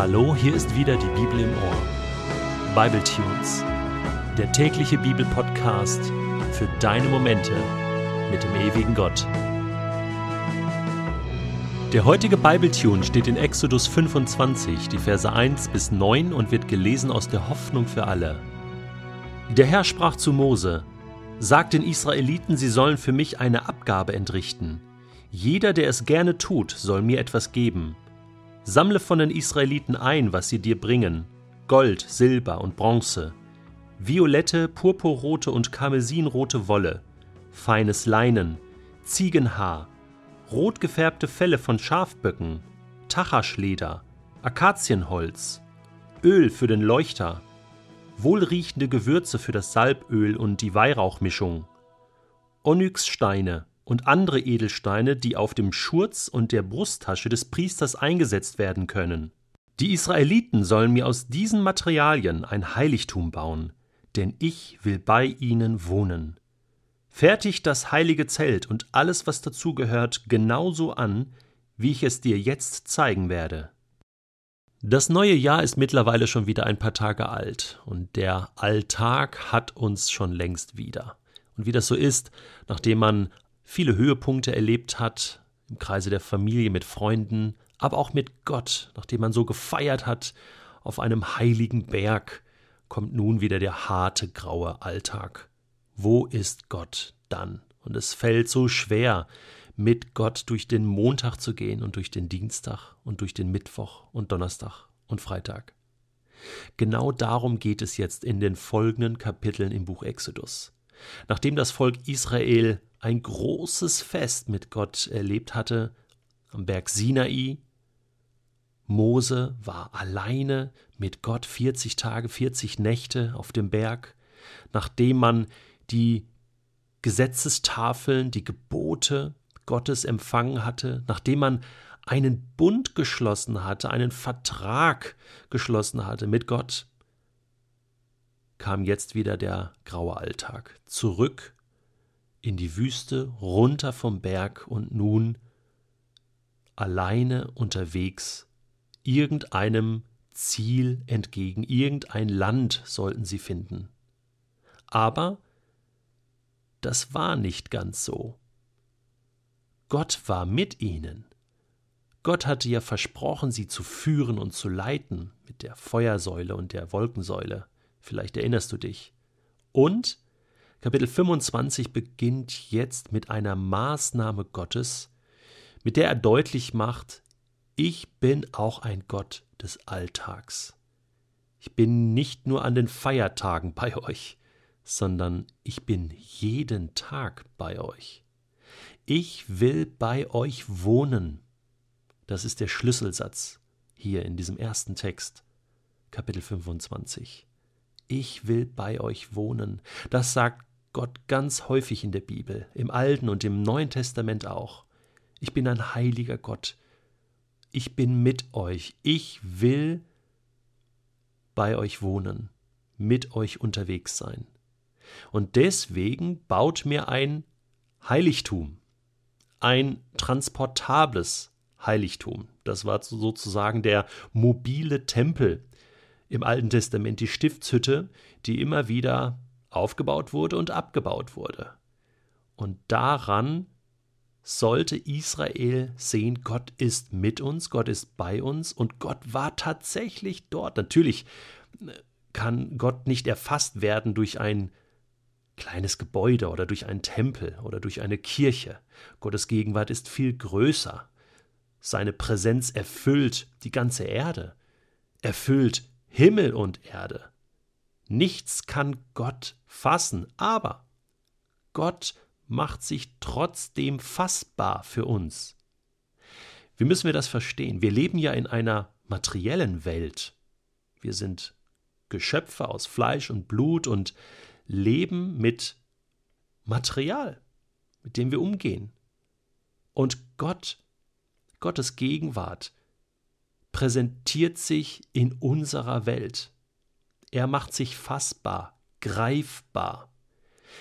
Hallo, hier ist wieder die Bibel im Ohr. Bible Tunes, der tägliche Bibelpodcast für deine Momente mit dem ewigen Gott. Der heutige Bible Tune steht in Exodus 25, die Verse 1 bis 9 und wird gelesen aus der Hoffnung für alle. Der Herr sprach zu Mose: Sagt den Israeliten, sie sollen für mich eine Abgabe entrichten. Jeder, der es gerne tut, soll mir etwas geben. Sammle von den Israeliten ein, was sie dir bringen: Gold, Silber und Bronze, violette, purpurrote und karmesinrote Wolle, feines Leinen, Ziegenhaar, rot gefärbte Felle von Schafböcken, Tachaschleder, Akazienholz, Öl für den Leuchter, wohlriechende Gewürze für das Salböl und die Weihrauchmischung, Onyxsteine, und andere Edelsteine, die auf dem Schurz und der Brusttasche des Priesters eingesetzt werden können. Die Israeliten sollen mir aus diesen Materialien ein Heiligtum bauen, denn ich will bei ihnen wohnen. Fertigt das heilige Zelt und alles, was dazugehört, genauso an, wie ich es dir jetzt zeigen werde. Das neue Jahr ist mittlerweile schon wieder ein paar Tage alt, und der Alltag hat uns schon längst wieder. Und wie das so ist, nachdem man viele Höhepunkte erlebt hat, im Kreise der Familie, mit Freunden, aber auch mit Gott, nachdem man so gefeiert hat auf einem heiligen Berg, kommt nun wieder der harte, graue Alltag. Wo ist Gott dann? Und es fällt so schwer, mit Gott durch den Montag zu gehen und durch den Dienstag und durch den Mittwoch und Donnerstag und Freitag. Genau darum geht es jetzt in den folgenden Kapiteln im Buch Exodus. Nachdem das Volk Israel ein großes Fest mit Gott erlebt hatte am Berg Sinai. Mose war alleine mit Gott 40 Tage, 40 Nächte auf dem Berg, nachdem man die Gesetzestafeln, die Gebote Gottes empfangen hatte, nachdem man einen Bund geschlossen hatte, einen Vertrag geschlossen hatte mit Gott, kam jetzt wieder der graue Alltag. Zurück in die Wüste, runter vom Berg und nun alleine unterwegs irgendeinem Ziel entgegen, irgendein Land sollten sie finden. Aber das war nicht ganz so. Gott war mit ihnen. Gott hatte ja versprochen, sie zu führen und zu leiten mit der Feuersäule und der Wolkensäule. Vielleicht erinnerst du dich. Und Kapitel 25 beginnt jetzt mit einer Maßnahme Gottes, mit der er deutlich macht, ich bin auch ein Gott des Alltags. Ich bin nicht nur an den Feiertagen bei euch, sondern ich bin jeden Tag bei euch. Ich will bei euch wohnen. Das ist der Schlüsselsatz hier in diesem ersten Text, Kapitel 25. Ich will bei euch wohnen. Das sagt Gott ganz häufig in der Bibel, im Alten und im Neuen Testament auch. Ich bin ein heiliger Gott. Ich bin mit euch. Ich will bei euch wohnen, mit euch unterwegs sein. Und deswegen baut mir ein Heiligtum, ein transportables Heiligtum. Das war sozusagen der mobile Tempel im Alten Testament, die Stiftshütte, die immer wieder aufgebaut wurde und abgebaut wurde. Und daran sollte Israel sehen, Gott ist mit uns, Gott ist bei uns und Gott war tatsächlich dort. Natürlich äh, kann Gott nicht erfasst werden durch ein kleines Gebäude oder durch einen Tempel oder durch eine Kirche. Gottes Gegenwart ist viel größer. Seine Präsenz erfüllt die ganze Erde, erfüllt Himmel und Erde. Nichts kann Gott fassen, aber Gott macht sich trotzdem fassbar für uns. Wie müssen wir das verstehen? Wir leben ja in einer materiellen Welt. Wir sind Geschöpfe aus Fleisch und Blut und leben mit Material, mit dem wir umgehen. Und Gott, Gottes Gegenwart, präsentiert sich in unserer Welt. Er macht sich fassbar, greifbar.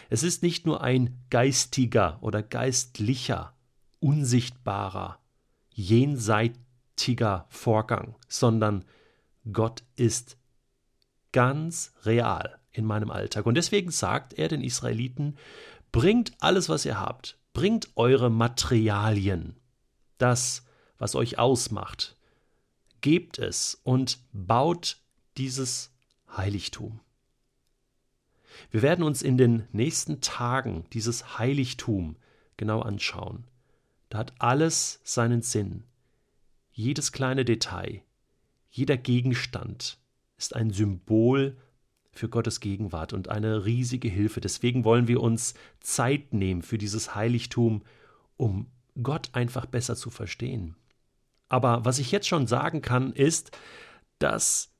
Es ist nicht nur ein geistiger oder geistlicher, unsichtbarer, jenseitiger Vorgang, sondern Gott ist ganz real in meinem Alltag. Und deswegen sagt er den Israeliten, bringt alles, was ihr habt, bringt eure Materialien, das, was euch ausmacht, gebt es und baut dieses Heiligtum. Wir werden uns in den nächsten Tagen dieses Heiligtum genau anschauen. Da hat alles seinen Sinn. Jedes kleine Detail, jeder Gegenstand ist ein Symbol für Gottes Gegenwart und eine riesige Hilfe. Deswegen wollen wir uns Zeit nehmen für dieses Heiligtum, um Gott einfach besser zu verstehen. Aber was ich jetzt schon sagen kann, ist, dass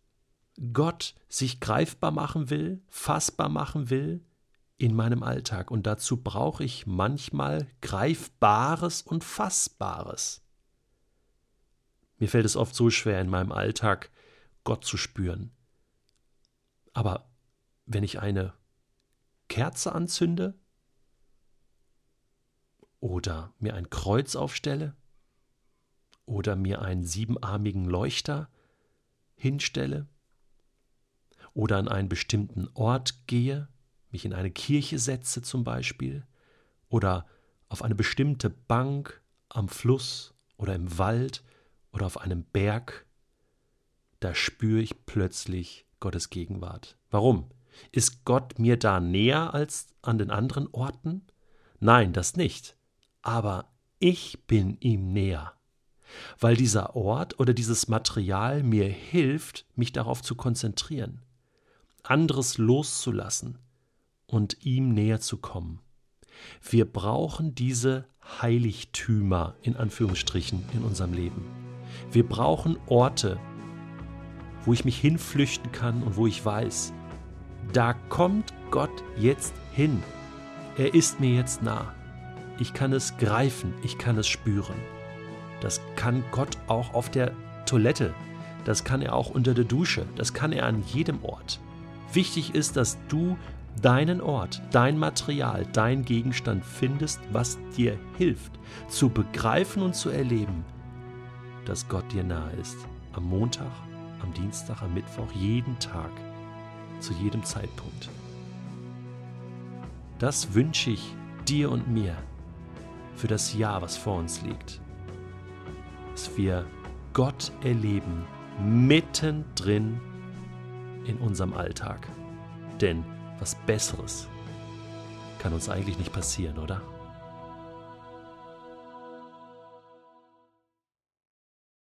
Gott sich greifbar machen will, fassbar machen will in meinem Alltag. Und dazu brauche ich manchmal Greifbares und Fassbares. Mir fällt es oft so schwer in meinem Alltag, Gott zu spüren. Aber wenn ich eine Kerze anzünde oder mir ein Kreuz aufstelle oder mir einen siebenarmigen Leuchter hinstelle oder an einen bestimmten Ort gehe, mich in eine Kirche setze zum Beispiel oder auf eine bestimmte Bank am Fluss oder im Wald oder auf einem Berg, da spüre ich plötzlich Gottes Gegenwart. Warum? Ist Gott mir da näher als an den anderen Orten? Nein, das nicht. Aber ich bin ihm näher, weil dieser Ort oder dieses Material mir hilft, mich darauf zu konzentrieren, anderes loszulassen und ihm näher zu kommen. Wir brauchen diese Heiligtümer in Anführungsstrichen in unserem Leben. Wir brauchen Orte, wo ich mich hinflüchten kann und wo ich weiß, da kommt Gott jetzt hin. Er ist mir jetzt nah. Ich kann es greifen, ich kann es spüren. Das kann Gott auch auf der Toilette, das kann er auch unter der Dusche, das kann er an jedem Ort. Wichtig ist, dass du deinen Ort, dein Material, dein Gegenstand findest, was dir hilft, zu begreifen und zu erleben, dass Gott dir nahe ist. Am Montag, am Dienstag, am Mittwoch, jeden Tag, zu jedem Zeitpunkt. Das wünsche ich dir und mir für das Jahr, was vor uns liegt. Dass wir Gott erleben, mittendrin in unserem Alltag. Denn was Besseres kann uns eigentlich nicht passieren, oder?